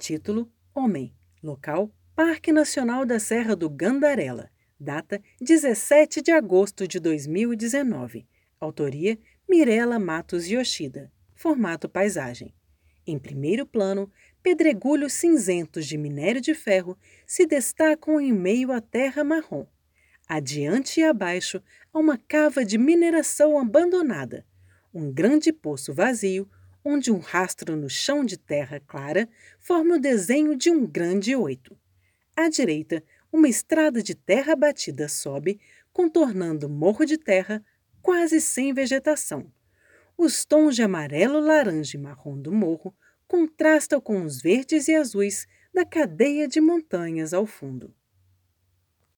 Título: Homem. Local: Parque Nacional da Serra do Gandarela. Data: 17 de agosto de 2019. Autoria: Mirela Matos Yoshida. Formato paisagem. Em primeiro plano, pedregulhos cinzentos de minério de ferro se destacam em meio à terra marrom. Adiante e abaixo há uma cava de mineração abandonada, um grande poço vazio, onde um rastro no chão de terra clara forma o desenho de um grande oito. À direita, uma estrada de terra batida sobe, contornando morro de terra quase sem vegetação. Os tons de amarelo, laranja e marrom do morro contrastam com os verdes e azuis da cadeia de montanhas ao fundo.